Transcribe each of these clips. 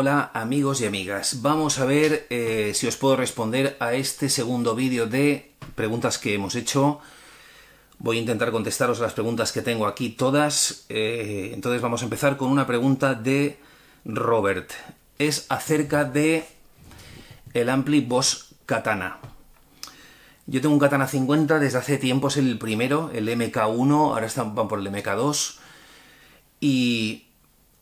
Hola amigos y amigas, vamos a ver eh, si os puedo responder a este segundo vídeo de preguntas que hemos hecho. Voy a intentar contestaros las preguntas que tengo aquí todas. Eh, entonces vamos a empezar con una pregunta de Robert. Es acerca de el Ampli Boss Katana. Yo tengo un Katana 50 desde hace tiempo, es el primero, el MK1, ahora están, van por el MK2. Y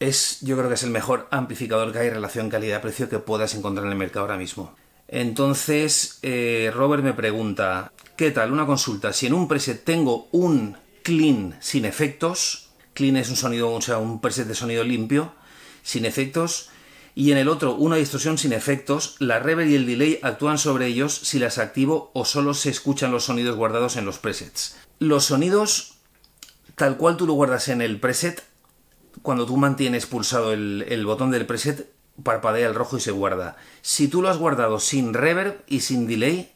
es, yo creo que es el mejor amplificador que hay en relación calidad-precio que puedas encontrar en el mercado ahora mismo. Entonces, eh, Robert me pregunta, ¿qué tal? Una consulta. Si en un preset tengo un clean sin efectos, clean es un sonido, o sea, un preset de sonido limpio, sin efectos, y en el otro una distorsión sin efectos, la reverb y el delay actúan sobre ellos si las activo o solo se escuchan los sonidos guardados en los presets. Los sonidos, tal cual tú lo guardas en el preset, cuando tú mantienes pulsado el, botón del preset, parpadea el rojo y se guarda. Si tú lo has guardado sin reverb y sin delay,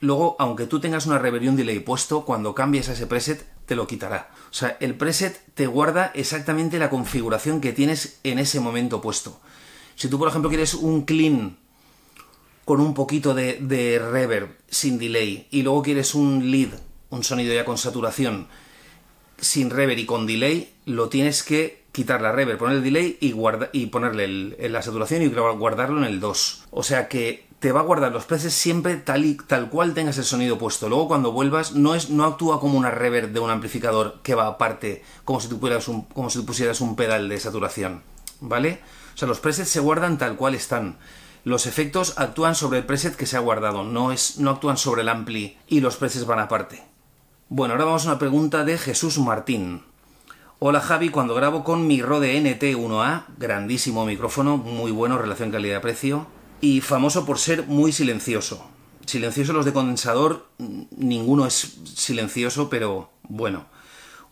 luego, aunque tú tengas una reverb y un delay puesto, cuando cambies a ese preset, te lo quitará. O sea, el preset te guarda exactamente la configuración que tienes en ese momento puesto. Si tú, por ejemplo, quieres un clean con un poquito de, de reverb sin delay y luego quieres un lead, un sonido ya con saturación, sin reverb y con delay, lo tienes que quitar la reverb, poner el delay y, y ponerle la saturación y guardarlo en el 2. O sea que te va a guardar los presets siempre tal, y, tal cual tengas el sonido puesto. Luego cuando vuelvas no, es, no actúa como una reverb de un amplificador que va aparte, como si, tú un, como si pusieras un pedal de saturación. ¿Vale? O sea, los presets se guardan tal cual están. Los efectos actúan sobre el preset que se ha guardado, no, es, no actúan sobre el ampli y los presets van aparte. Bueno, ahora vamos a una pregunta de Jesús Martín. Hola Javi, cuando grabo con mi Rode NT1A, grandísimo micrófono, muy bueno, relación calidad-precio, y famoso por ser muy silencioso. Silencioso los de condensador, ninguno es silencioso, pero bueno.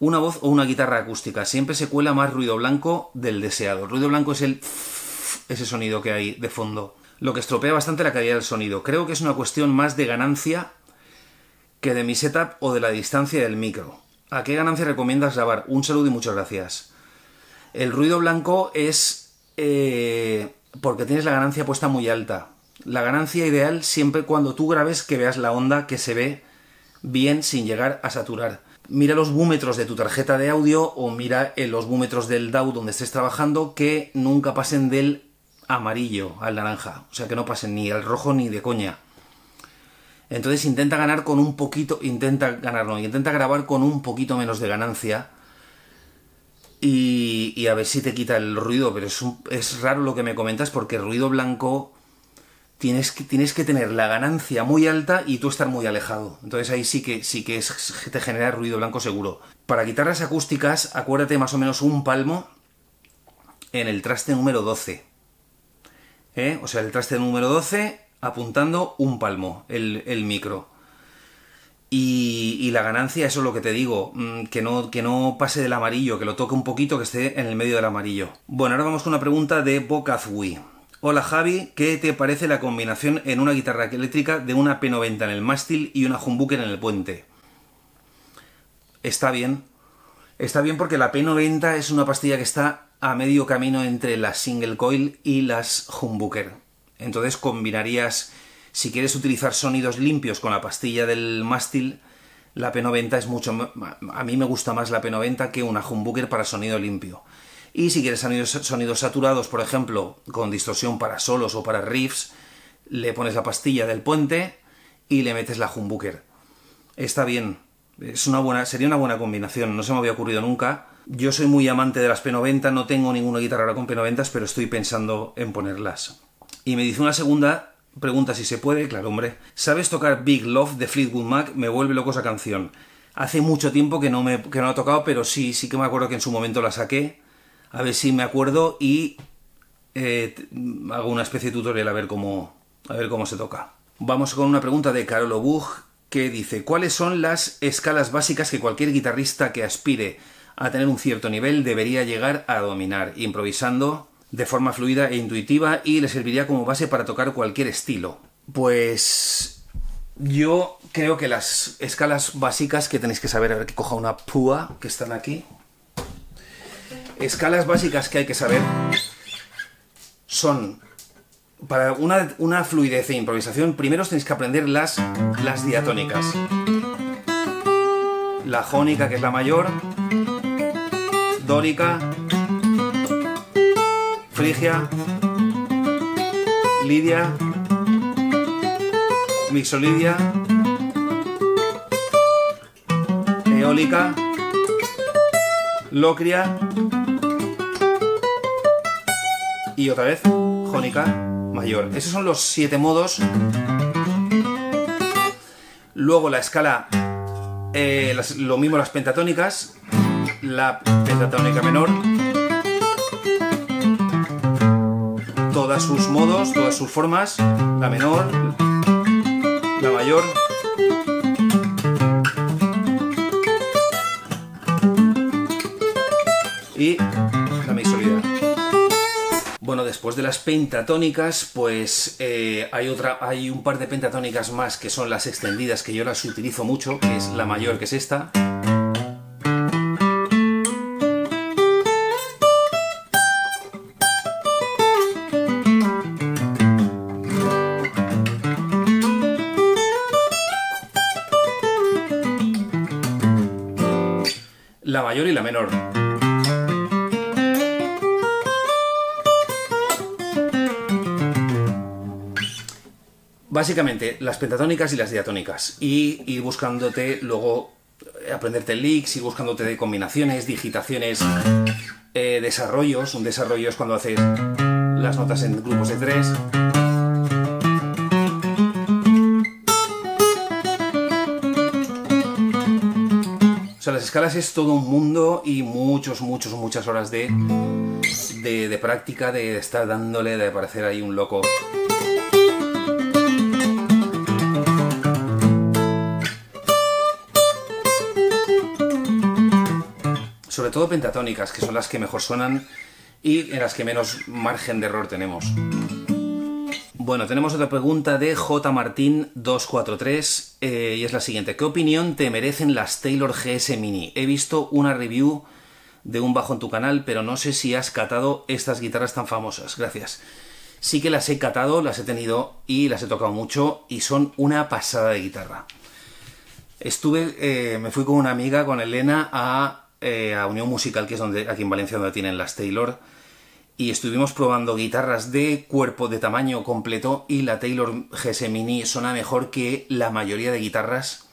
Una voz o una guitarra acústica, siempre se cuela más ruido blanco del deseado. ruido blanco es el ese sonido que hay de fondo, lo que estropea bastante la calidad del sonido. Creo que es una cuestión más de ganancia que de mi setup o de la distancia del micro. ¿A qué ganancia recomiendas grabar? Un saludo y muchas gracias. El ruido blanco es eh, porque tienes la ganancia puesta muy alta. La ganancia ideal siempre cuando tú grabes que veas la onda que se ve bien sin llegar a saturar. Mira los búmetros de tu tarjeta de audio o mira en los búmetros del DAW donde estés trabajando que nunca pasen del amarillo al naranja. O sea, que no pasen ni al rojo ni de coña. Entonces intenta ganar con un poquito, intenta ganar, no, intenta grabar con un poquito menos de ganancia y, a ver si te quita el ruido, pero es, es raro lo que me comentas porque ruido blanco tienes que, tienes que tener la ganancia muy alta y tú estar muy alejado. Entonces ahí sí que, sí que te genera ruido blanco seguro. Para quitar las acústicas, acuérdate más o menos un palmo en el traste número 12. ¿Eh? O sea, el traste número 12 apuntando un palmo el, micro. Y, la ganancia, eso es lo que te digo, mm, que no, que no pase del amarillo, que lo toque un poquito, que esté en el medio del amarillo. Bueno, ahora vamos con una pregunta de Bocazwi. Hola Javi, ¿qué te parece la combinación en una guitarra eléctrica de una P90 en el mástil y una humbucker en el puente? Está bien. Está bien porque la P90 es una pastilla que está a medio camino entre la single coil y las humbucker. Entonces combinarías, si quieres utilizar sonidos limpios con la pastilla del mástil, la P90 es mucho... A mí me gusta más la P90 que una humbucker para sonido limpio. Y si quieres sonidos, saturados, por ejemplo, con distorsión para solos o para riffs, le pones la pastilla del puente y le metes la humbucker. Está bien. Es una buena, sería una buena combinación. No se me había ocurrido nunca. Yo soy muy amante de las P90, no tengo ninguna guitarra ahora con P90, pero estoy pensando en ponerlas. Y me dice una segunda pregunta si se puede, claro, hombre. ¿Sabes tocar Big Love de Fleetwood Mac? Me vuelve loco esa canción. Hace mucho tiempo que no me que no la he tocado, pero sí, sí que me acuerdo que en su momento la saqué. A ver si me acuerdo y eh, hago una especie de tutorial a ver cómo a ver cómo se toca. Vamos con una pregunta de Carolo Bug que dice ¿Cuáles son las escalas básicas que cualquier guitarrista que aspire a tener un cierto nivel debería llegar a dominar? Improvisando de forma fluida e intuitiva y le serviría como base para tocar cualquier estilo. Pues yo creo que las escalas básicas que tenéis que saber, a ver que coja una púa que están aquí. Escalas básicas que hay que saber son para una, fluidez e improvisación, primero os tenéis que aprender las, las diatónicas. La jónica, que es la mayor, dórica, frigia, lidia, mixolidia, eólica, locria y otra vez jónica mayor. Esos son los siete modos. Luego la escala, eh, lo mismo las pentatónicas, la pentatónica menor, todas sus modos, todas sus formas, la menor, la mayor, y la mixolidad. Bueno, después de las pentatónicas, pues eh, hay, otra, hay un par de pentatónicas más que son las extendidas, que yo las utilizo mucho, que es la mayor, que es esta. Mayor y la menor. Básicamente, las pentatónicas y las diatónicas. Y ir buscándote luego, eh, aprenderte licks, ir buscándote de combinaciones, digitaciones, eh, desarrollos. Un desarrollo es cuando haces las notas en grupos de tres. Las escalas es todo un mundo y muchos, muchos, muchas horas de, de, práctica, de estar dándole, de parecer ahí un loco. sobre todo pentatónicas, que son las que mejor suenan y en las que menos margen de error tenemos. Bueno, tenemos otra pregunta de J. Martín 243 eh, y es la siguiente. ¿Qué opinión te merecen las Taylor GS Mini? He visto una review de un bajo en tu canal, pero no sé si has catado estas guitarras tan famosas. Gracias. Sí que las he catado, las he tenido y las he tocado mucho y son una pasada de guitarra. Estuve, eh, me fui con una amiga, con Elena, a eh, a Unión Musical, que es donde aquí en Valencia donde tienen las Taylor, y estuvimos probando guitarras de cuerpo de tamaño completo y la Taylor GS Mini suena mejor que la mayoría de guitarras.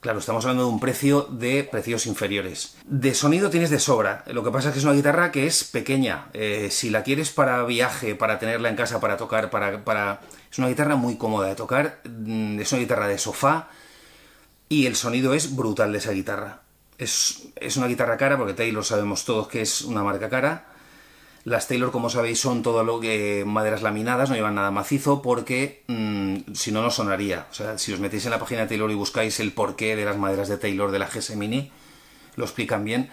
Claro, estamos hablando de un precio de precios inferiores. De sonido tienes de sobra. Lo que pasa es que es una guitarra que es pequeña. Eh, si la quieres para viaje, para tenerla en casa, para tocar, para, para... Es una guitarra muy cómoda de tocar. Mm, es una guitarra de sofá. Y el sonido es brutal de esa guitarra. Es, una guitarra cara, porque Taylor sabemos todos que es una marca cara. Las Taylor, como sabéis, son todo lo que maderas laminadas, no llevan nada macizo, porque mm, si no, no sonaría. O sea, si os metéis en la página de Taylor y buscáis el porqué de las maderas de Taylor de la GS Mini, lo explican bien.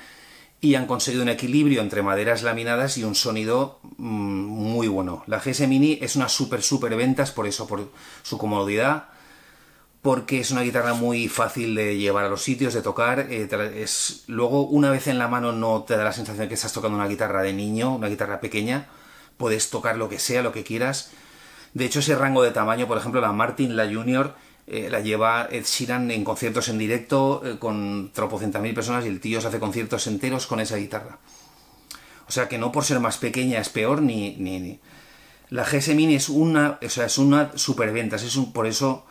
Y han conseguido un equilibrio entre maderas laminadas y un sonido mm, muy bueno. La GS Mini es una súper, súper ventas por eso, por su comodidad, porque es una guitarra muy fácil de llevar a los sitios, de tocar. Eh, luego, una vez en la mano, no te da la sensación de que estás tocando una guitarra de niño, una guitarra pequeña. Puedes tocar lo que sea, lo que quieras. De hecho, ese rango de tamaño, por ejemplo, la Martin, la Junior, eh, la lleva Ed Sheeran en conciertos en directo eh, con tropocientas mil personas y el tío se hace conciertos enteros con esa guitarra. O sea que no por ser más pequeña es peor ni... ni, ni. La GS Mini es una, o sea, es una superventas, es un, por eso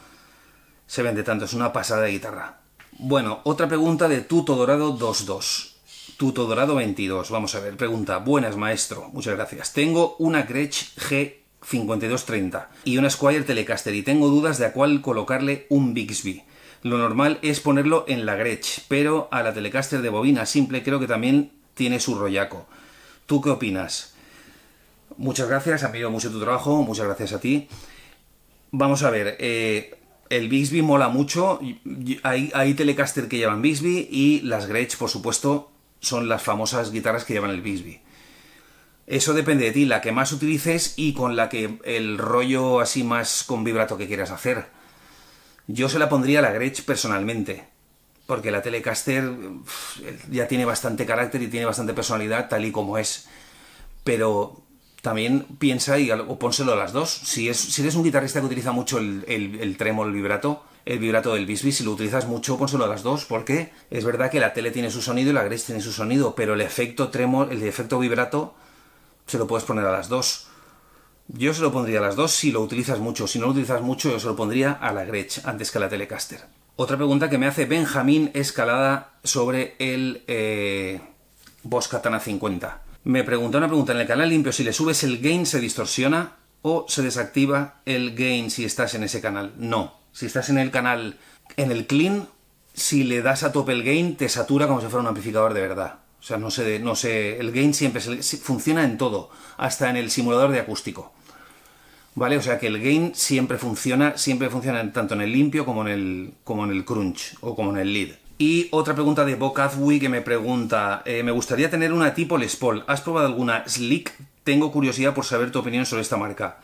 se vende tanto, es una pasada de guitarra. Bueno, otra pregunta de Tuto Dorado 22. Tuto Dorado 22, vamos a ver, pregunta, buenas maestro, muchas gracias. Tengo una Gretsch G5230 y una Squire Telecaster y tengo dudas de a cuál colocarle un Bixby. Lo normal es ponerlo en la Gretsch, pero a la Telecaster de bobina simple creo que también tiene su rollaco. ¿Tú qué opinas? Muchas gracias, admiro mucho tu trabajo, muchas gracias a ti. Vamos a ver, eh, el Bixby mola mucho. Hay, Telecaster que llevan Bixby y las Gretsch, por supuesto, son las famosas guitarras que llevan el Bixby. Eso depende de ti, la que más utilices y con la que el rollo así más con vibrato que quieras hacer. Yo se la pondría a la Gretsch personalmente, porque la Telecaster ya tiene bastante carácter y tiene bastante personalidad tal y como es. Pero también piensa y o pónselo a las dos. Si, es, eres un guitarrista que utiliza mucho el, el, el vibrato, el vibrato del bisbee, si lo utilizas mucho, pónselo a las dos, porque es verdad que la tele tiene su sonido y la Grace tiene su sonido, pero el efecto tremolo, el efecto vibrato, se lo puedes poner a las dos. Yo se lo pondría a las dos si lo utilizas mucho. Si no lo utilizas mucho, yo se lo pondría a la Gretsch antes que a la Telecaster. Otra pregunta que me hace Benjamín Escalada sobre el eh, Boss Katana 50. Me pregunta una pregunta en el canal limpio, si le subes el gain se distorsiona o se desactiva el gain si estás en ese canal. No, si estás en el canal, en el clean, si le das a tope el gain te satura como si fuera un amplificador de verdad. O sea, no sé, no sé, el gain siempre funciona en todo, hasta en el simulador de acústico. ¿Vale? O sea que el gain siempre funciona, siempre funciona tanto en el limpio como en el, como en el crunch o como en el lead. Y otra pregunta de Bo que me pregunta, eh, me gustaría tener una tipo Les Paul. ¿Has probado alguna Slick? Tengo curiosidad por saber tu opinión sobre esta marca.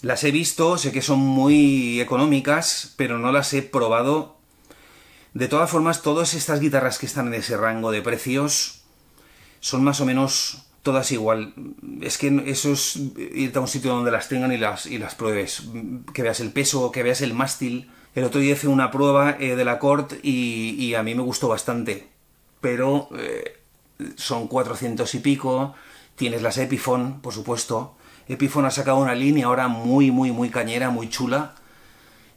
Las he visto, sé que son muy económicas, pero no las he probado de todas formas, todas estas guitarras que están en ese rango de precios son más o menos todas igual. Es que eso es irte a un sitio donde las tengan y las, y las pruebes. Que veas el peso, que veas el mástil. El otro día hice una prueba eh, de la Cort y, a mí me gustó bastante. Pero eh, son 400 y pico. Tienes las Epiphone, por supuesto. Epiphone ha sacado una línea ahora muy, muy, muy cañera, muy chula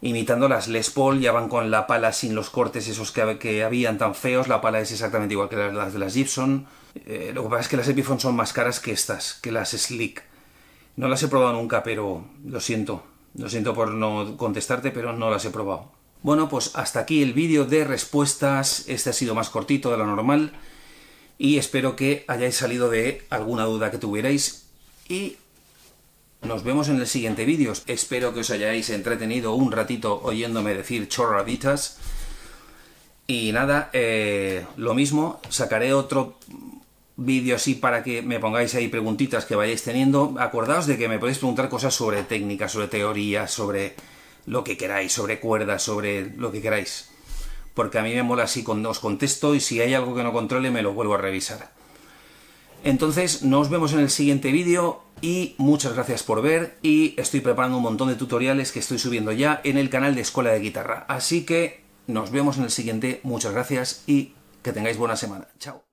imitando las Les Paul, ya van con la pala sin los cortes esos que, que habían tan feos, la pala es exactamente igual que las de las Gibson. Eh, lo que pasa es que las Epiphone son más caras que estas, que las Slick. No las he probado nunca, pero lo siento. Lo siento por no contestarte, pero no las he probado. Bueno, pues hasta aquí el vídeo de respuestas. Este ha sido más cortito de lo normal. Y espero que hayáis salido de alguna duda que tuvierais. Y nos vemos en el siguiente vídeo. Espero que os hayáis entretenido un ratito oyéndome decir chorraditas. Y nada, eh, lo mismo, sacaré otro vídeo así para que me pongáis ahí preguntitas que vayáis teniendo. Acordaos de que me podéis preguntar cosas sobre técnica, sobre teoría, sobre lo que queráis, sobre cuerdas, sobre lo que queráis. Porque a mí me mola así cuando os contesto y si hay algo que no controle me lo vuelvo a revisar. Entonces nos vemos en el siguiente vídeo y muchas gracias por ver y estoy preparando un montón de tutoriales que estoy subiendo ya en el canal de Escuela de Guitarra. Así que nos vemos en el siguiente, muchas gracias y que tengáis buena semana. Chao.